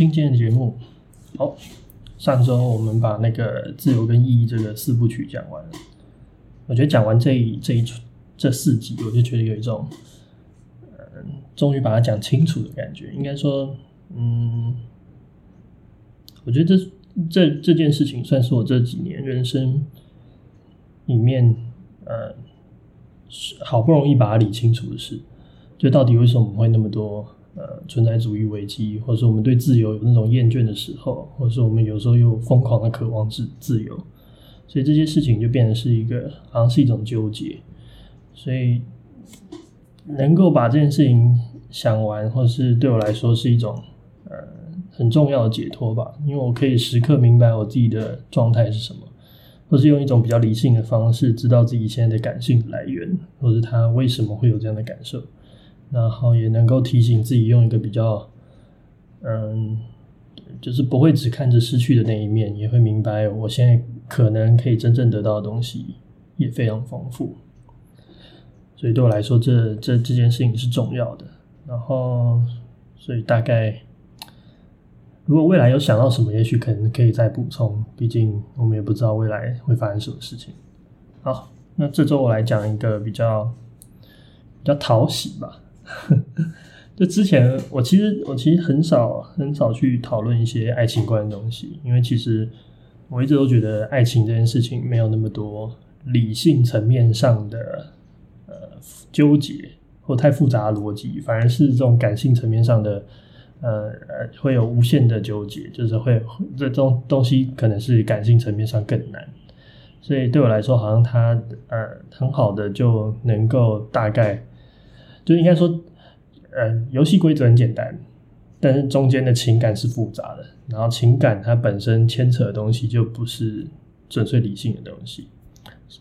今天的节目。好，上周我们把那个自由跟意义这个四部曲讲完。我觉得讲完这一这一这四集，我就觉得有一种，嗯，终于把它讲清楚的感觉。应该说，嗯，我觉得这这这件事情算是我这几年人生里面，呃，好不容易把它理清楚的事。就到底为什么会那么多？呃，存在主义危机，或者说我们对自由有那种厌倦的时候，或者说我们有时候又疯狂的渴望自自由，所以这些事情就变成是一个，好像是一种纠结。所以能够把这件事情想完，或是对我来说是一种呃很重要的解脱吧，因为我可以时刻明白我自己的状态是什么，或是用一种比较理性的方式，知道自己现在的感性来源，或是他为什么会有这样的感受。然后也能够提醒自己，用一个比较，嗯，就是不会只看着失去的那一面，也会明白我现在可能可以真正得到的东西也非常丰富。所以对我来说，这这这件事情是重要的。然后，所以大概，如果未来有想到什么，也许可能可以再补充。毕竟我们也不知道未来会发生什么事情。好，那这周我来讲一个比较比较讨喜吧。就之前，我其实我其实很少很少去讨论一些爱情观的东西，因为其实我一直都觉得爱情这件事情没有那么多理性层面上的呃纠结或太复杂的逻辑，反而是这种感性层面上的呃会有无限的纠结，就是会这种东西可能是感性层面上更难，所以对我来说，好像它呃很好的就能够大概。就应该说，呃，游戏规则很简单，但是中间的情感是复杂的。然后情感它本身牵扯的东西就不是纯粹理性的东西。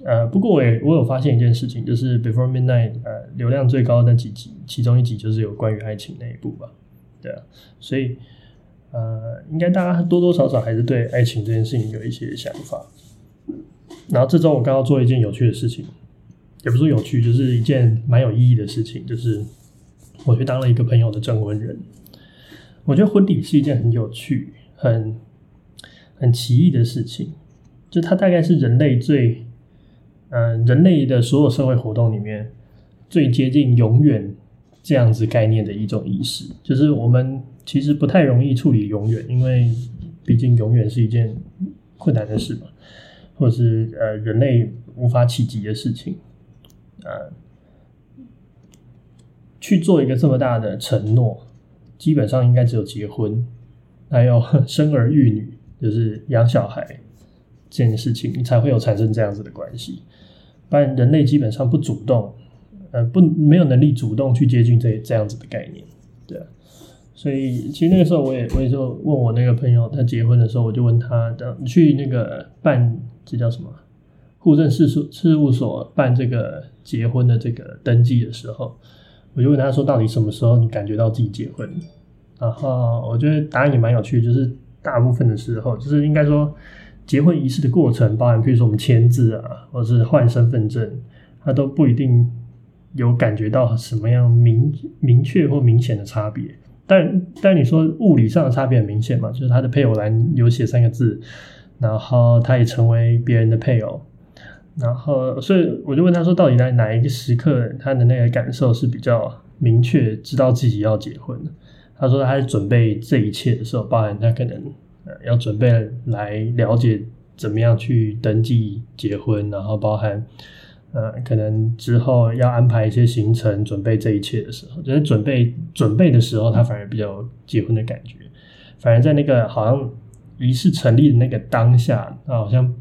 呃，不过我也我有发现一件事情，就是《Before Midnight》呃流量最高的那几集，其中一集就是有关于爱情那一部吧？对啊，所以呃，应该大家多多少少还是对爱情这件事情有一些想法。然后这周我刚刚做一件有趣的事情。也不是有趣，就是一件蛮有意义的事情。就是我去当了一个朋友的证婚人。我觉得婚礼是一件很有趣、很很奇异的事情。就它大概是人类最，嗯、人类的所有社会活动里面最接近永远这样子概念的一种仪式。就是我们其实不太容易处理永远，因为毕竟永远是一件困难的事嘛，或者是呃人类无法企及的事情。呃，去做一个这么大的承诺，基本上应该只有结婚，还有生儿育女，就是养小孩这件事情，你才会有产生这样子的关系。不然人类基本上不主动，呃，不没有能力主动去接近这这样子的概念，对啊。所以其实那个时候我也我也就问我那个朋友，他结婚的时候，我就问他的，你去那个办这叫什么？户政事事事务所办这个结婚的这个登记的时候，我就问他说：“到底什么时候你感觉到自己结婚？”然后我觉得答案也蛮有趣的，就是大部分的时候，就是应该说结婚仪式的过程，包含比如说我们签字啊，或者是换身份证，他都不一定有感觉到什么样明明确或明显的差别。但但你说物理上的差别很明显嘛？就是他的配偶栏有写三个字，然后他也成为别人的配偶。然后，所以我就问他说，到底在哪一个时刻，他的那个感受是比较明确，知道自己要结婚？他说他在准备这一切的时候，包含他可能呃要准备来了解怎么样去登记结婚，然后包含呃可能之后要安排一些行程，准备这一切的时候，就是准备准备的时候，他反而比较结婚的感觉，反而在那个好像仪式成立的那个当下，他好像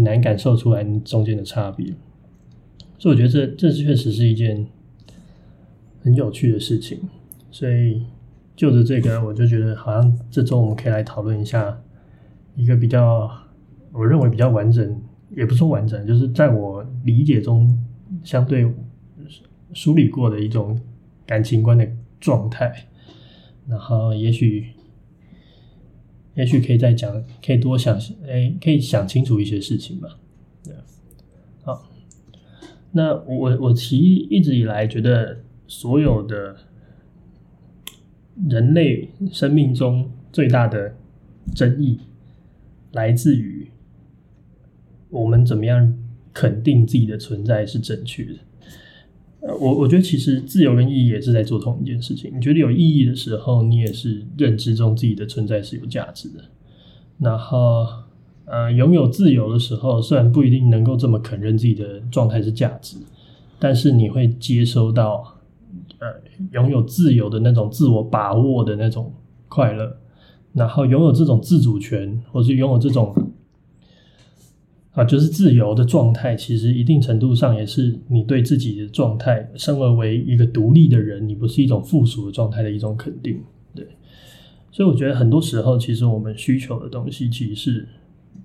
很难感受出来中间的差别。所以我觉得这这确实是一件很有趣的事情。所以就着这个，我就觉得好像这周我们可以来讨论一下一个比较，我认为比较完整，也不说完整，就是在我理解中相对梳理过的一种感情观的状态。然后也许也许可以再讲，可以多想，哎，可以想清楚一些事情吧。对，好。那我我其实一直以来觉得所有的人类生命中最大的争议来自于我们怎么样肯定自己的存在是正确的。呃，我我觉得其实自由跟意义也是在做同一件事情。你觉得有意义的时候，你也是认知中自己的存在是有价值的。然后。呃，拥有自由的时候，虽然不一定能够这么肯认自己的状态是价值，但是你会接收到，呃，拥有自由的那种自我把握的那种快乐，然后拥有这种自主权，或是拥有这种，啊，就是自由的状态，其实一定程度上也是你对自己的状态，生而为一个独立的人，你不是一种附属的状态的一种肯定。对，所以我觉得很多时候，其实我们需求的东西，其实是。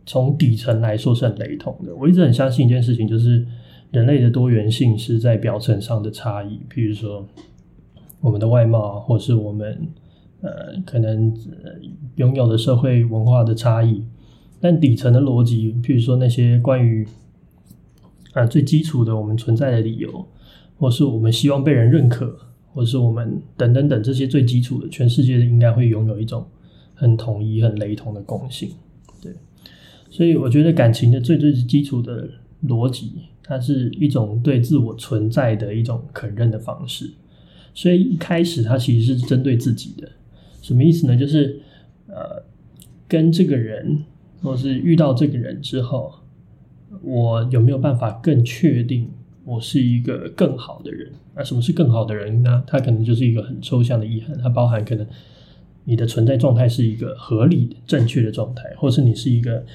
从底层来说是很雷同的。我一直很相信一件事情，就是人类的多元性是在表层上的差异，譬如说我们的外貌，或是我们呃可能拥有的社会文化的差异。但底层的逻辑，譬如说那些关于啊、最基础的我们存在的理由，或是我们希望被人认可，或是我们等等等这些最基础的，全世界应该会拥有一种很统一、很雷同的共性。对所以我觉得感情的最最基础的逻辑，它是一种对自我存在的一种肯认的方式。所以一开始它其实是针对自己的，什么意思呢？就是呃，跟这个人，或是遇到这个人之后，我有没有办法更确定我是一个更好的人？那什么是更好的人呢？它可能就是一个很抽象的意涵，它包含可能你的存在状态是一个合理的、正确的状态，或是你是一个。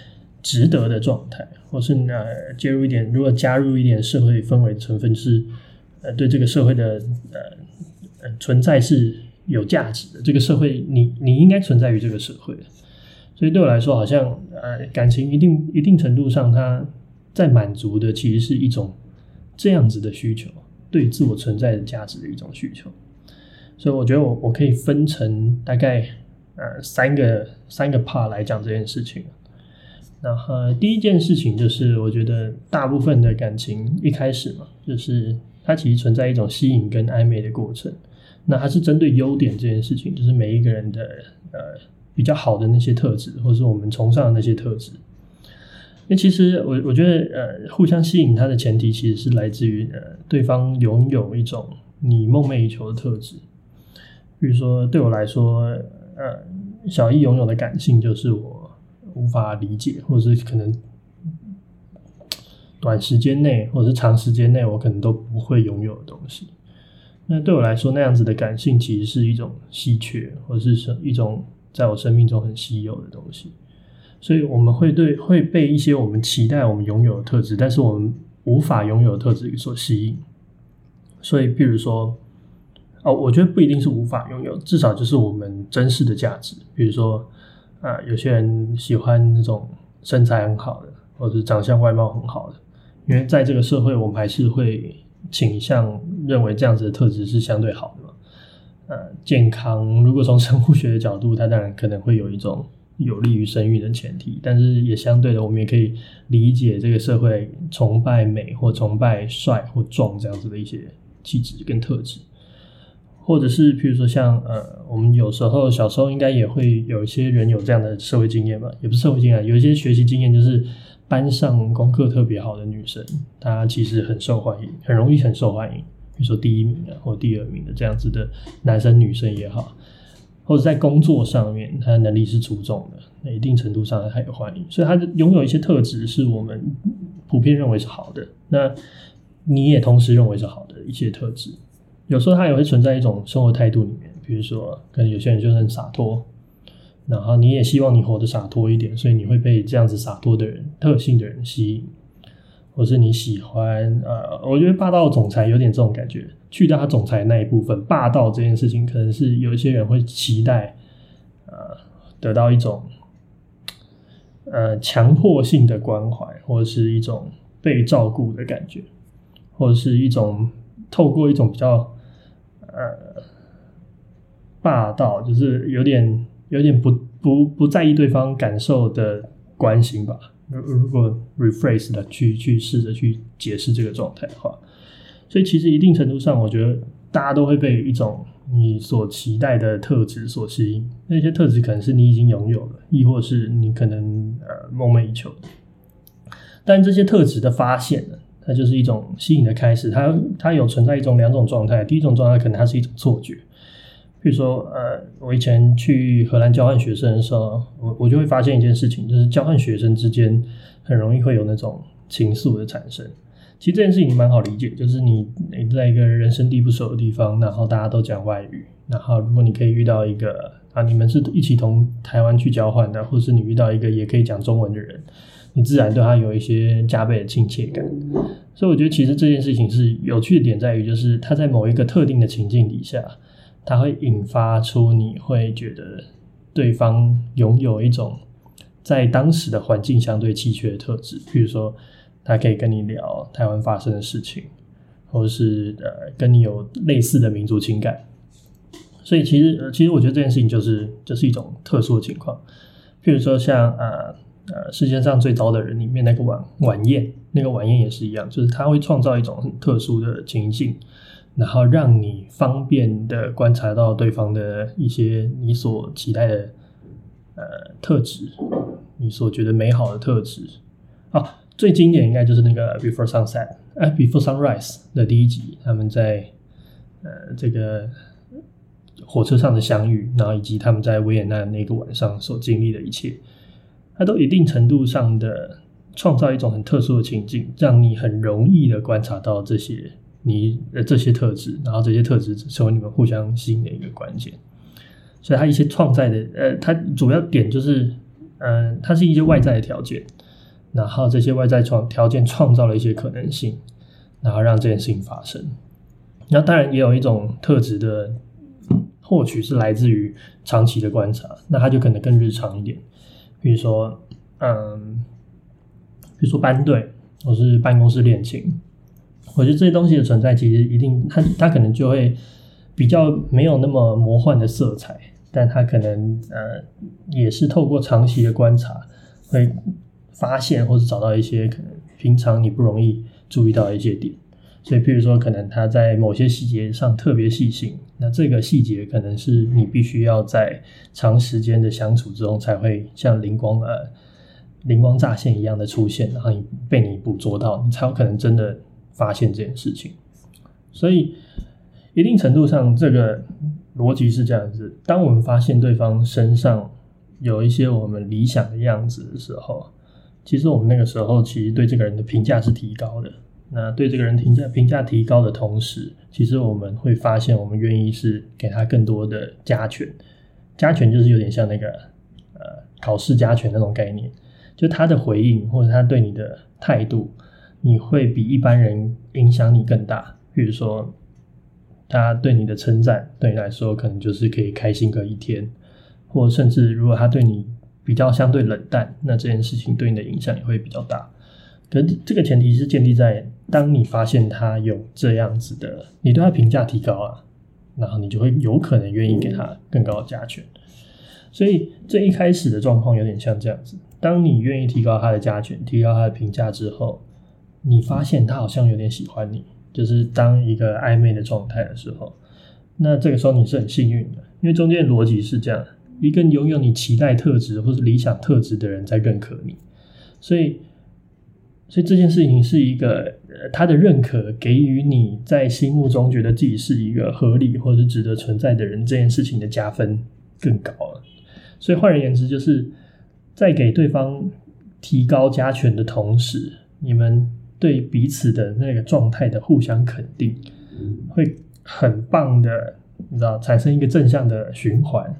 值得的状态，或是呢，介入一点，如果加入一点社会氛围成分，是呃，对这个社会的呃呃存在是有价值的。这个社会，你你应该存在于这个社会。所以对我来说，好像呃，感情一定一定程度上，它在满足的其实是一种这样子的需求，对自我存在的价值的一种需求。所以我觉得我我可以分成大概呃三个三个 part 来讲这件事情。然后第一件事情就是，我觉得大部分的感情一开始嘛，就是它其实存在一种吸引跟暧昧的过程。那它是针对优点这件事情，就是每一个人的呃比较好的那些特质，或是我们崇尚的那些特质。那其实我我觉得呃互相吸引它的前提，其实是来自于呃对方拥有一种你梦寐以求的特质。比如说对我来说，呃小易拥有的感性就是我。无法理解，或者是可能短时间内，或者是长时间内，我可能都不会拥有的东西。那对我来说，那样子的感性其实是一种稀缺，或者是一种在我生命中很稀有的东西。所以我们会对会被一些我们期待我们拥有的特质，但是我们无法拥有的特质所吸引。所以，比如说，哦，我觉得不一定是无法拥有，至少就是我们真实的价值，比如说。啊，有些人喜欢那种身材很好的，或者长相外貌很好的，因为在这个社会，我们还是会倾向认为这样子的特质是相对好的。呃，健康，如果从生物学的角度，它当然可能会有一种有利于生育的前提，但是也相对的，我们也可以理解这个社会崇拜美或崇拜帅或壮这样子的一些气质跟特质。或者是，譬如说像呃，我们有时候小时候应该也会有一些人有这样的社会经验吧，也不是社会经验，有一些学习经验，就是班上功课特别好的女生，她其实很受欢迎，很容易很受欢迎，比如说第一名啊或第二名的这样子的男生女生也好，或者在工作上面他能力是出众的，那一定程度上他有欢迎，所以他拥有一些特质是我们普遍认为是好的，那你也同时认为是好的一些特质，有时候他也会存在一种生活态度里面，比如说可能有些人就是很洒脱。然后你也希望你活得洒脱一点，所以你会被这样子洒脱的人、特性的人吸引，或是你喜欢呃，我觉得霸道总裁有点这种感觉，去掉他总裁那一部分，霸道这件事情可能是有一些人会期待，呃，得到一种呃强迫性的关怀，或者是一种被照顾的感觉，或者是一种透过一种比较呃霸道，就是有点。有点不不不在意对方感受的关心吧。如果 rephrase 的去去试着去解释这个状态的话，所以其实一定程度上，我觉得大家都会被一种你所期待的特质所吸引。那些特质可能是你已经拥有了，亦或是你可能呃梦寐以求。但这些特质的发现呢，它就是一种吸引的开始。它它有存在一种两种状态。第一种状态可能它是一种错觉。比如说，呃，我以前去荷兰交换学生的时候，我我就会发现一件事情，就是交换学生之间很容易会有那种情愫的产生。其实这件事情蛮好理解，就是你你在一个人生地不熟的地方，然后大家都讲外语，然后如果你可以遇到一个啊，你们是一起从台湾去交换的，或是你遇到一个也可以讲中文的人，你自然对他有一些加倍的亲切感。所以我觉得其实这件事情是有趣的点在于，就是他在某一个特定的情境底下。它会引发出你会觉得对方拥有一种在当时的环境相对稀缺的特质，比如说他可以跟你聊台湾发生的事情，或是呃跟你有类似的民族情感。所以其实其实我觉得这件事情就是就是一种特殊的情况，譬如说像呃呃世界上最糟的人里面那个晚晚宴，那个晚宴也是一样，就是他会创造一种很特殊的情境。然后让你方便的观察到对方的一些你所期待的呃特质，你所觉得美好的特质啊，最经典应该就是那个 Before Sunset，哎，Before Sunrise 的第一集，他们在呃这个火车上的相遇，然后以及他们在维也纳那个晚上所经历的一切，它都一定程度上的创造一种很特殊的情境，让你很容易的观察到这些。你的这些特质，然后这些特质成为你们互相吸引的一个关键。所以，它一些创在的，呃，它主要点就是，嗯、呃，它是一些外在的条件，然后这些外在创条件创造了一些可能性，然后让这件事情发生。那当然也有一种特质的获取是来自于长期的观察，那它就可能更日常一点，比如说，嗯，比如说班队或是办公室恋情。我觉得这些东西的存在，其实一定它它可能就会比较没有那么魔幻的色彩，但它可能呃也是透过长期的观察，会发现或者找到一些可能平常你不容易注意到的一些点。所以，譬如说，可能他在某些细节上特别细心，那这个细节可能是你必须要在长时间的相处之中才会像灵光呃灵光乍现一样的出现，然后你被你捕捉到，你才有可能真的。发现这件事情，所以一定程度上，这个逻辑是这样子：当我们发现对方身上有一些我们理想的样子的时候，其实我们那个时候其实对这个人的评价是提高的。那对这个人评价评价提高的同时，其实我们会发现，我们愿意是给他更多的加权。加权就是有点像那个呃考试加权那种概念，就他的回应或者他对你的态度。你会比一般人影响你更大，比如说，他对你的称赞，对你来说可能就是可以开心个一天，或甚至如果他对你比较相对冷淡，那这件事情对你的影响也会比较大。可这个前提是建立在当你发现他有这样子的，你对他评价提高啊，然后你就会有可能愿意给他更高的加权。所以这一开始的状况有点像这样子，当你愿意提高他的加权，提高他的评价之后。你发现他好像有点喜欢你，就是当一个暧昧的状态的时候，那这个时候你是很幸运的，因为中间逻辑是这样：一个拥有你期待特质或是理想特质的人在认可你，所以，所以这件事情是一个呃，他的认可给予你在心目中觉得自己是一个合理或者值得存在的人，这件事情的加分更高了。所以换而言之，就是在给对方提高加权的同时，你们对彼此的那个状态的互相肯定，会很棒的，你知道，产生一个正向的循环。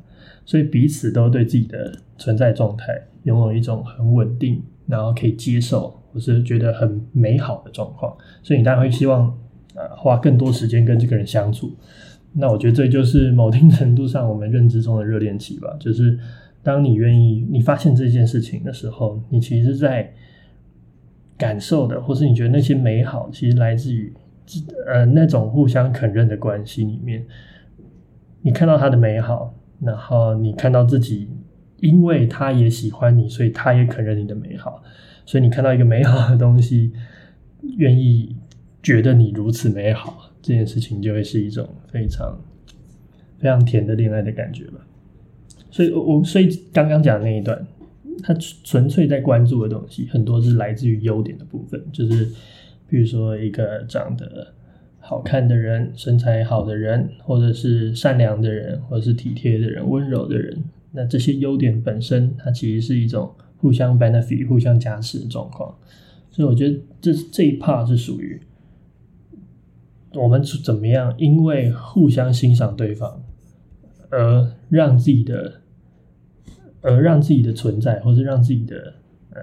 所以彼此都对自己的存在状态拥有一种很稳定，然后可以接受。我是觉得很美好的状况，所以你当然会希望，呃，花更多时间跟这个人相处。那我觉得这就是某定程度上我们认知中的热恋期吧。就是当你愿意，你发现这件事情的时候，你其实在感受的，或是你觉得那些美好，其实来自于呃那种互相肯认的关系里面。你看到他的美好，然后你看到自己，因为他也喜欢你，所以他也肯认你的美好。所以你看到一个美好的东西，愿意觉得你如此美好，这件事情就会是一种非常非常甜的恋爱的感觉吧。所以，我所以刚刚讲的那一段，他纯纯粹在关注的东西，很多是来自于优点的部分，就是比如说一个长得好看的人、身材好的人，或者是善良的人，或者是体贴的人、温柔的人。那这些优点本身，它其实是一种。互相 benefit、互相加持的状况，所以我觉得这这一 part 是属于我们怎么样，因为互相欣赏对方，而让自己的，而让自己的存在，或是让自己的呃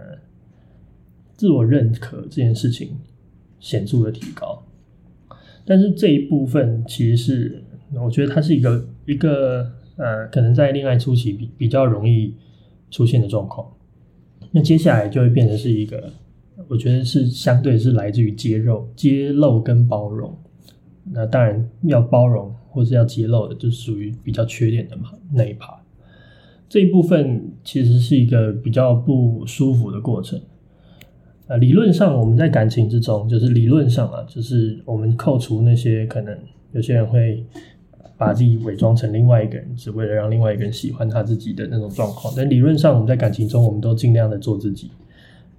自我认可这件事情显著的提高。但是这一部分其实是我觉得它是一个一个呃，可能在恋爱初期比比较容易出现的状况。那接下来就会变成是一个，我觉得是相对是来自于揭露、揭露跟包容。那当然要包容或是要揭露的，就属于比较缺点的嘛那一 part。这一部分其实是一个比较不舒服的过程。呃，理论上我们在感情之中，就是理论上啊，就是我们扣除那些可能有些人会。把自己伪装成另外一个人，只为了让另外一个人喜欢他自己的那种状况。但理论上，我们在感情中，我们都尽量的做自己。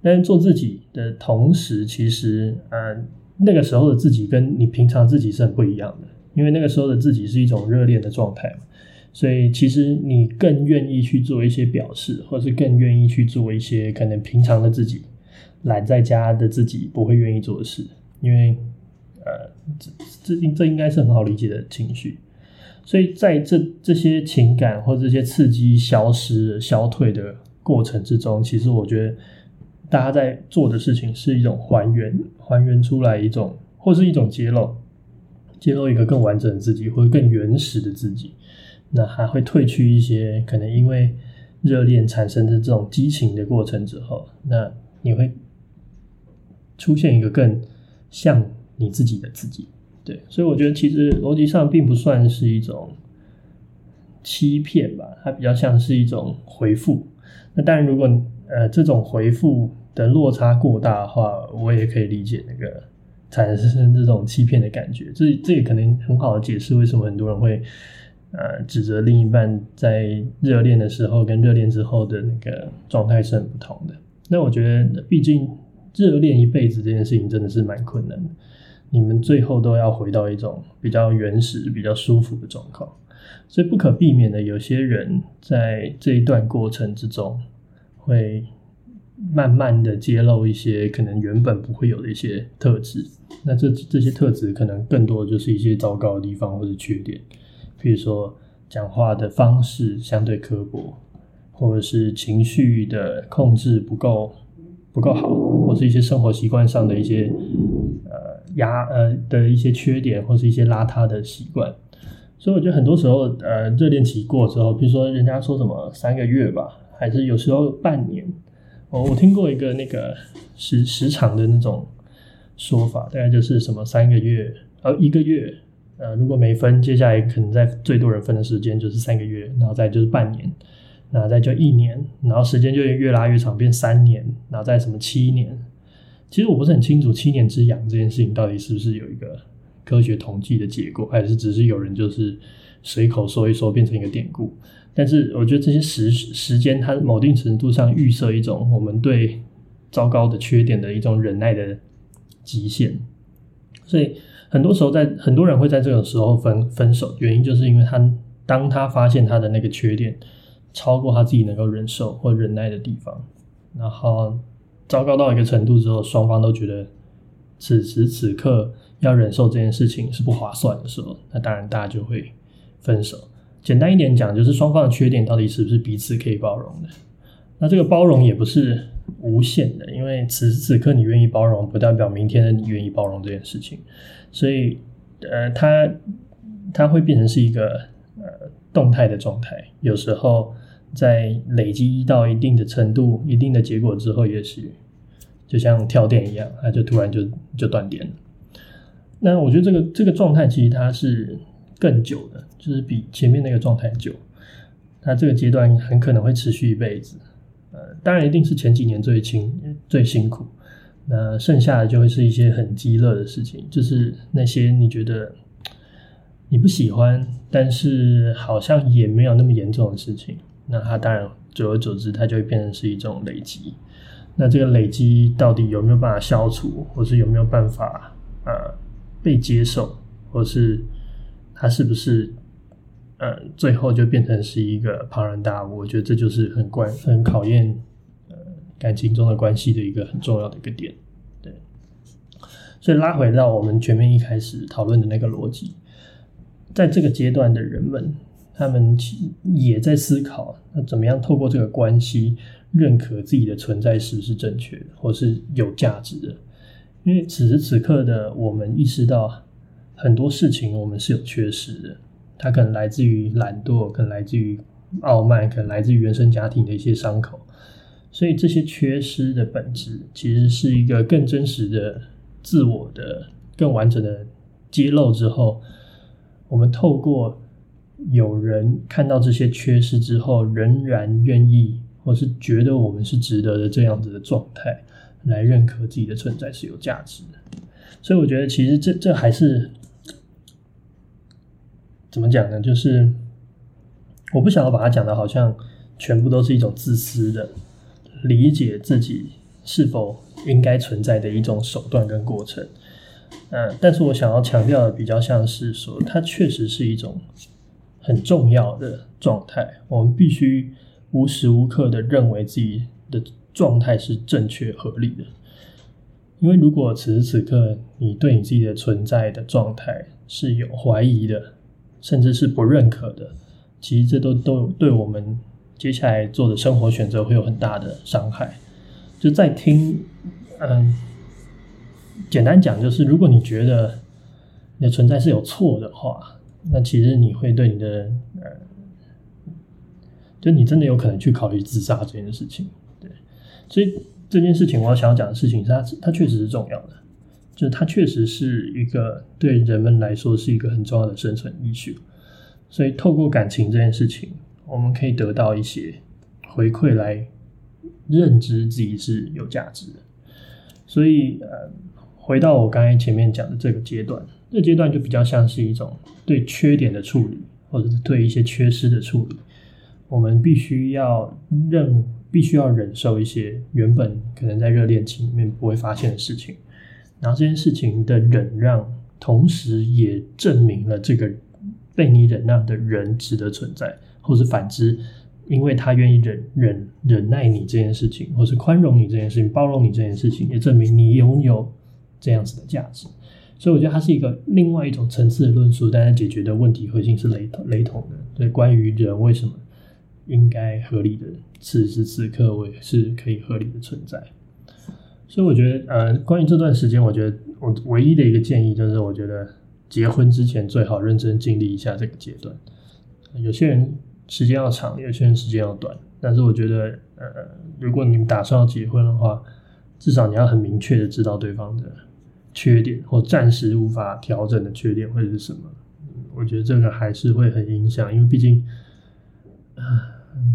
但是做自己的同时，其实，呃，那个时候的自己跟你平常自己是很不一样的。因为那个时候的自己是一种热恋的状态嘛，所以其实你更愿意去做一些表示，或是更愿意去做一些可能平常的自己懒在家的自己不会愿意做的事。因为，呃，这这这应该是很好理解的情绪。所以在这这些情感或这些刺激消失、消退的过程之中，其实我觉得大家在做的事情是一种还原，还原出来一种，或是一种揭露，揭露一个更完整的自己，或者更原始的自己。那还会褪去一些可能因为热恋产生的这种激情的过程之后，那你会出现一个更像你自己的自己。对，所以我觉得其实逻辑上并不算是一种欺骗吧，它比较像是一种回复。那当然，如果呃这种回复的落差过大的话，我也可以理解那个产生这种欺骗的感觉。这这也可能很好的解释为什么很多人会呃指责另一半在热恋的时候跟热恋之后的那个状态是很不同的。那我觉得，毕竟热恋一辈子这件事情真的是蛮困难的。你们最后都要回到一种比较原始、比较舒服的状况，所以不可避免的，有些人在这一段过程之中，会慢慢的揭露一些可能原本不会有的一些特质。那这这些特质可能更多的就是一些糟糕的地方或者缺点，比如说讲话的方式相对刻薄，或者是情绪的控制不够不够好，或是一些生活习惯上的一些呃。压呃的一些缺点，或是一些邋遢的习惯，所以我觉得很多时候，呃，热恋期过之后，比如说人家说什么三个月吧，还是有时候半年，我我听过一个那个时时长的那种说法，大概就是什么三个月，呃，一个月，呃，如果没分，接下来可能在最多人分的时间就是三个月，然后再就是半年，然后再就一年，然后时间就越拉越长，变三年，然后再什么七年。其实我不是很清楚七年之痒这件事情到底是不是有一个科学统计的结果，还是只是有人就是随口说一说变成一个典故。但是我觉得这些时时间，它某定程度上预设一种我们对糟糕的缺点的一种忍耐的极限。所以很多时候在，很多人会在这种时候分分手，原因就是因为他当他发现他的那个缺点超过他自己能够忍受或忍耐的地方，然后糟糕到一个程度之后，双方都觉得此时此刻要忍受这件事情是不划算的时候，那当然大家就会分手。简单一点讲，就是双方的缺点到底是不是彼此可以包容的？那这个包容也不是无限的，因为此时此刻你愿意包容，不代表明天的你愿意包容这件事情。所以，呃，它它会变成是一个呃动态的状态。有时候在累积到一定的程度、一定的结果之后，也许就像跳电一样，它就突然就就断电了。那我觉得这个这个状态其实它是更久的，就是比前面那个状态久。它这个阶段很可能会持续一辈子。呃，当然一定是前几年最辛最辛苦，那剩下的就会是一些很鸡肋的事情，就是那些你觉得你不喜欢，但是好像也没有那么严重的事情，那它当然久而久之，它就会变成是一种累积。那这个累积到底有没有办法消除，或是有没有办法呃被接受，或是它是不是？呃，最后就变成是一个庞然大物，我觉得这就是很关、很考验呃感情中的关系的一个很重要的一个点。对，所以拉回到我们前面一开始讨论的那个逻辑，在这个阶段的人们，他们也在思考，那怎么样透过这个关系认可自己的存在是是正确的，或是有价值的？因为此时此刻的我们意识到很多事情我们是有缺失的。它可能来自于懒惰，可能来自于傲慢，可能来自于原生家庭的一些伤口，所以这些缺失的本质，其实是一个更真实的自我的、更完整的揭露之后，我们透过有人看到这些缺失之后，仍然愿意或是觉得我们是值得的这样子的状态，来认可自己的存在是有价值的。所以我觉得，其实这这还是。怎么讲呢？就是我不想要把它讲的，好像全部都是一种自私的理解自己是否应该存在的一种手段跟过程。嗯，但是我想要强调的，比较像是说，它确实是一种很重要的状态。我们必须无时无刻的认为自己的状态是正确合理的，因为如果此时此刻你对你自己的存在的状态是有怀疑的。甚至是不认可的，其实这都都对我们接下来做的生活选择会有很大的伤害。就在听，嗯，简单讲就是，如果你觉得你的存在是有错的话，那其实你会对你的，呃，就你真的有可能去考虑自杀这件事情。对，所以这件事情我要想要讲的事情是它，它它确实是重要的。就它确实是一个对人们来说是一个很重要的生存 issue，所以透过感情这件事情，我们可以得到一些回馈来认知自己是有价值的。所以，呃，回到我刚才前面讲的这个阶段，这阶段就比较像是一种对缺点的处理，或者是对一些缺失的处理。我们必须要认，必须要忍受一些原本可能在热恋期里面不会发现的事情。然后这件事情的忍让，同时也证明了这个被你忍让的人值得存在，或是反之，因为他愿意忍忍忍耐你这件事情，或是宽容你这件事情，包容你这件事情，也证明你拥有这样子的价值。所以我觉得它是一个另外一种层次的论述，但是解决的问题核心是雷同雷同的。对，关于人为什么应该合理的此时此刻，我也是可以合理的存在。所以我觉得，呃，关于这段时间，我觉得我唯一的一个建议就是，我觉得结婚之前最好认真经历一下这个阶段。有些人时间要长，有些人时间要短，但是我觉得，呃，如果你们打算要结婚的话，至少你要很明确的知道对方的缺点或暂时无法调整的缺点会是什么。我觉得这个还是会很影响，因为毕竟，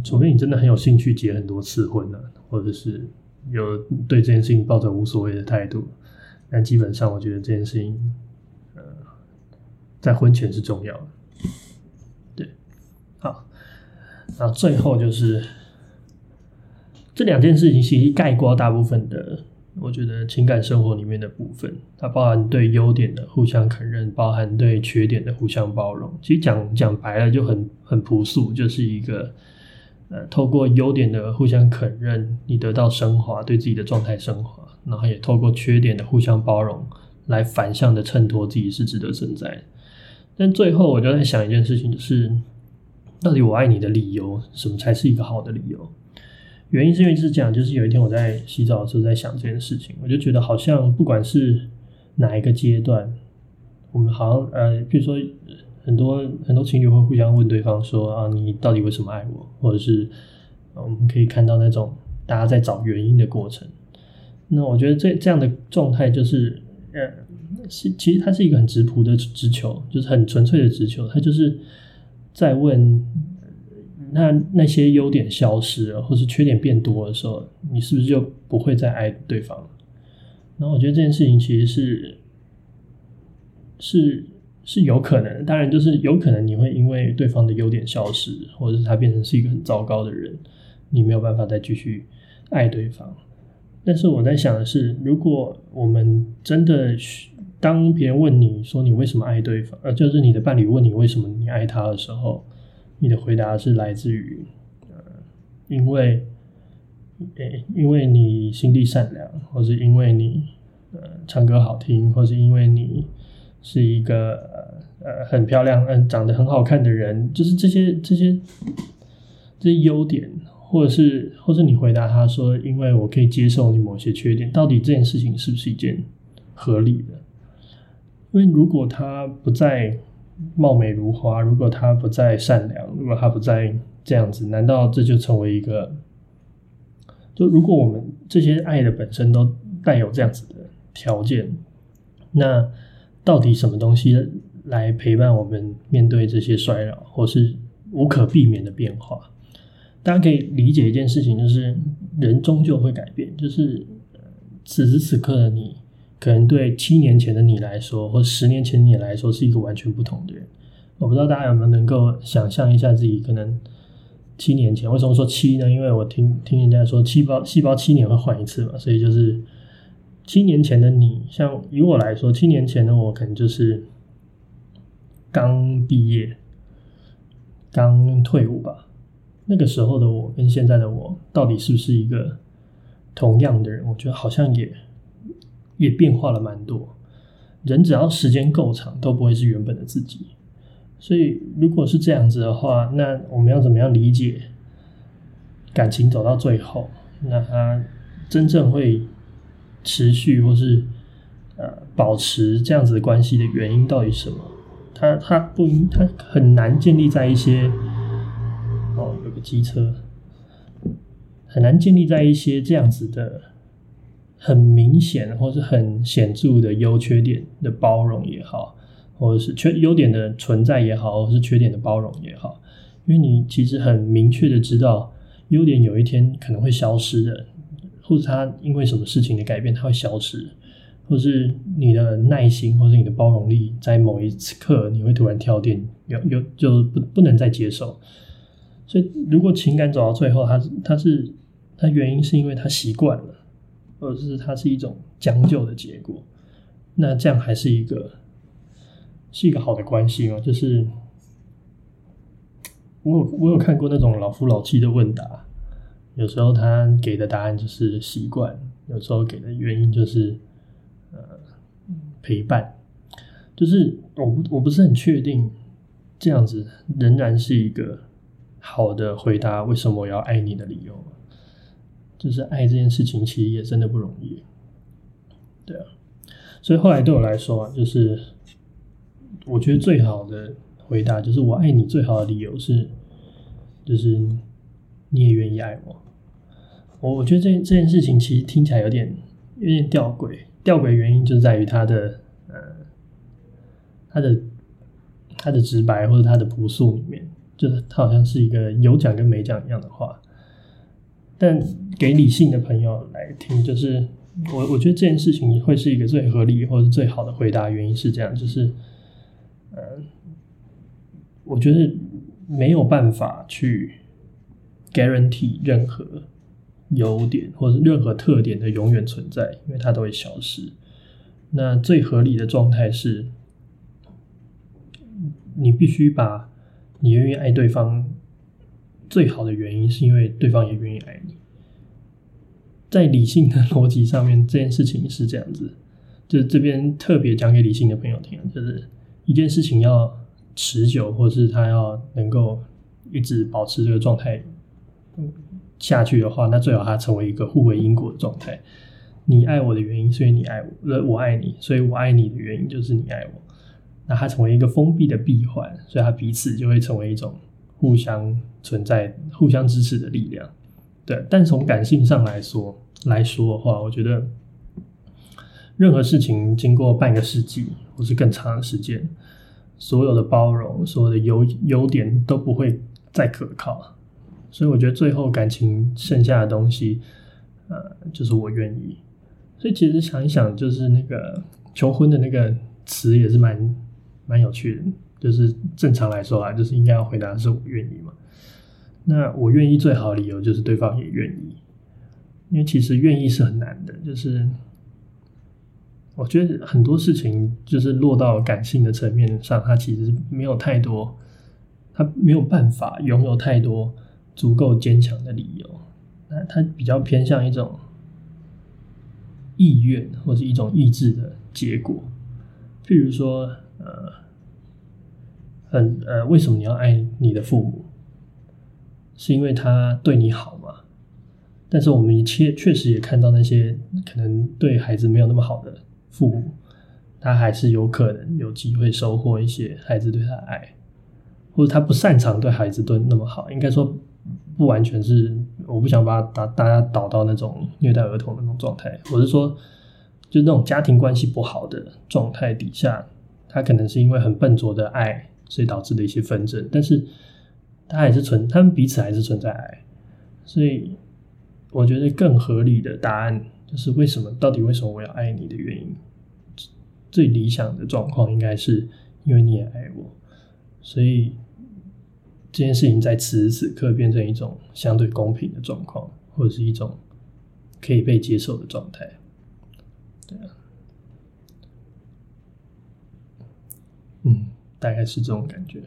除非你真的很有兴趣结很多次婚呢，或者是。有对这件事情抱着无所谓的态度，但基本上我觉得这件事情，呃，在婚前是重要的。对，好，然后最后就是这两件事情其实概括大部分的我觉得情感生活里面的部分，它包含对优点的互相肯认，包含对缺点的互相包容。其实讲讲白了就很很朴素，就是一个呃，透过优点的互相肯认，你得到升华，对自己的状态升华，然后也透过缺点的互相包容，来反向的衬托自己是值得存在的。但最后我就在想一件事情，就是到底我爱你的理由，什么才是一个好的理由？原因是因为是这样，就是有一天我在洗澡的时候在想这件事情，我就觉得好像不管是哪一个阶段，我们好像呃，比如说很多很多情侣会互相问对方说啊，你到底为什么爱我？或者是我们可以看到那种大家在找原因的过程。那我觉得这这样的状态就是呃，是其实它是一个很质朴的直球，就是很纯粹的直球，它就是在问。那那些优点消失了，或是缺点变多的时候，你是不是就不会再爱对方了？然后我觉得这件事情其实是是是有可能，当然就是有可能你会因为对方的优点消失，或者是他变成是一个很糟糕的人，你没有办法再继续爱对方。但是我在想的是，如果我们真的当别人问你说你为什么爱对方，呃，就是你的伴侣问你为什么你爱他的时候。你的回答是来自于，呃，因为，诶，因为你心地善良，或是因为你，呃，唱歌好听，或是因为你是一个呃很漂亮、嗯，长得很好看的人，就是这些这些这些优点，或者是，或是你回答他说，因为我可以接受你某些缺点，到底这件事情是不是一件合理的？因为如果他不再。貌美如花，如果他不再善良，如果他不再这样子，难道这就成为一个？就如果我们这些爱的本身都带有这样子的条件，那到底什么东西来陪伴我们面对这些衰老，或是无可避免的变化？大家可以理解一件事情，就是人终究会改变，就是此时此刻的你。可能对七年前的你来说，或十年前你来说，是一个完全不同的人。我不知道大家有没有能够想象一下自己可能七年前，为什么说七呢？因为我听听人家说，细胞细胞七年会换一次嘛，所以就是七年前的你，像以我来说，七年前的我可能就是刚毕业、刚退伍吧。那个时候的我跟现在的我，到底是不是一个同样的人？我觉得好像也。也变化了蛮多，人只要时间够长，都不会是原本的自己。所以，如果是这样子的话，那我们要怎么样理解感情走到最后？那它真正会持续或是呃保持这样子的关系的原因到底是什么？它它不应，它很难建立在一些哦，有个机车，很难建立在一些这样子的。很明显或是很显著的优缺点的包容也好，或者是缺优点的存在也好，或是缺点的包容也好，因为你其实很明确的知道优点有一天可能会消失的，或者它因为什么事情的改变它会消失，或是你的耐心或是你的包容力在某一次刻你会突然跳电，有有就不不能再接受。所以如果情感走到最后，它它是它原因是因为它习惯了。或者是它是一种将就的结果，那这样还是一个是一个好的关系吗？就是我有我有看过那种老夫老妻的问答，有时候他给的答案就是习惯，有时候给的原因就是陪伴，就是我不我不是很确定这样子仍然是一个好的回答，为什么我要爱你的理由。就是爱这件事情，其实也真的不容易，对啊。所以后来对我来说啊，就是我觉得最好的回答就是我爱你最好的理由是，就是你也愿意爱我。我我觉得这这件事情其实听起来有点有点吊诡，吊诡原因就在于他的呃，他的他的直白或者他的朴素里面，就是他好像是一个有讲跟没讲一样的话。但给理性的朋友来听，就是我我觉得这件事情会是一个最合理或者最好的回答，原因是这样，就是，呃，我觉得没有办法去 guarantee 任何优点或者任何特点的永远存在，因为它都会消失。那最合理的状态是，你必须把你愿意爱对方最好的原因，是因为对方也愿意爱你。在理性的逻辑上面，这件事情是这样子，就是这边特别讲给理性的朋友听，就是一件事情要持久，或是他要能够一直保持这个状态下去的话，那最好它成为一个互为因果的状态。你爱我的原因，所以你爱我；我爱你，所以我爱你的原因就是你爱我。那它成为一个封闭的闭环，所以它彼此就会成为一种互相存在、互相支持的力量。对，但从感性上来说。来说的话，我觉得任何事情经过半个世纪或是更长的时间，所有的包容、所有的优优点都不会再可靠，所以我觉得最后感情剩下的东西，呃，就是我愿意。所以其实想一想，就是那个求婚的那个词也是蛮蛮有趣的，就是正常来说啊，就是应该要回答是我愿意嘛。那我愿意最好理由就是对方也愿意。因为其实愿意是很难的，就是我觉得很多事情就是落到感性的层面上，它其实没有太多，它没有办法拥有太多足够坚强的理由，那它比较偏向一种意愿或者一种意志的结果。譬如说，呃，很呃，为什么你要爱你的父母？是因为他对你好吗？但是我们确确实也看到那些可能对孩子没有那么好的父母，他还是有可能有机会收获一些孩子对他的爱，或者他不擅长对孩子都那么好。应该说不完全是，我不想把大大家导到那种虐待儿童的那种状态。我是说，就那种家庭关系不好的状态底下，他可能是因为很笨拙的爱，所以导致的一些纷争。但是他还是存，他们彼此还是存在爱，所以。我觉得更合理的答案就是为什么？到底为什么我要爱你的原因？最理想的状况应该是因为你也爱我，所以这件事情在此时此刻变成一种相对公平的状况，或者是一种可以被接受的状态。对啊，嗯，大概是这种感觉。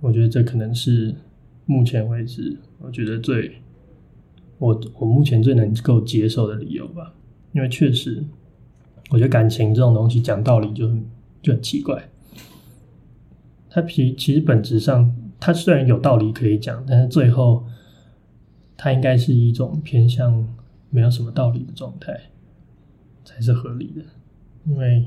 我觉得这可能是目前为止我觉得最。我我目前最能够接受的理由吧，因为确实，我觉得感情这种东西讲道理就很就很奇怪。它其其实本质上，它虽然有道理可以讲，但是最后，它应该是一种偏向没有什么道理的状态，才是合理的。因为，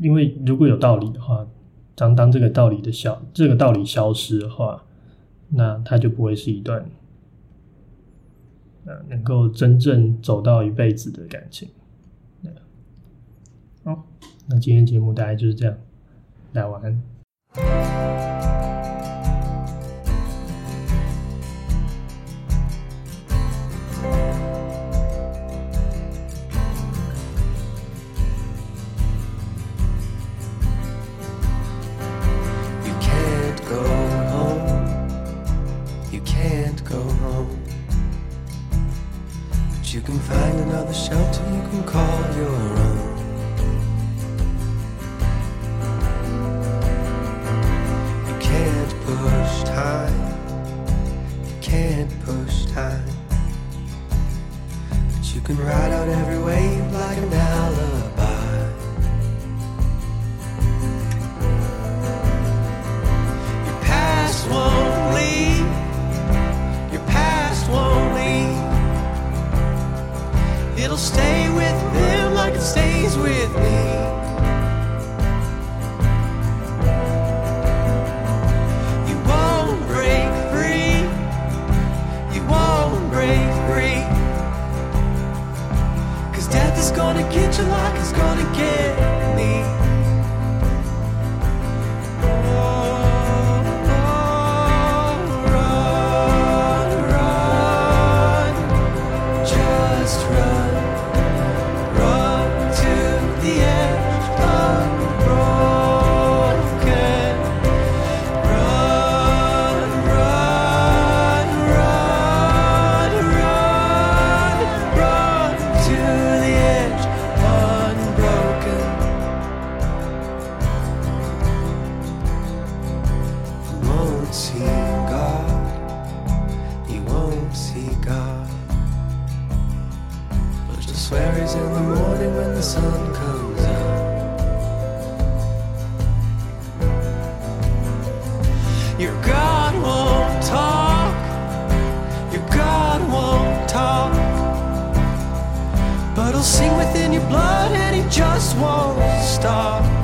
因为如果有道理的话，当当这个道理的消这个道理消失的话，那它就不会是一段。能够真正走到一辈子的感情。好，那今天节目大概就是这样，大家晚安。with me. Blood and he just won't stop.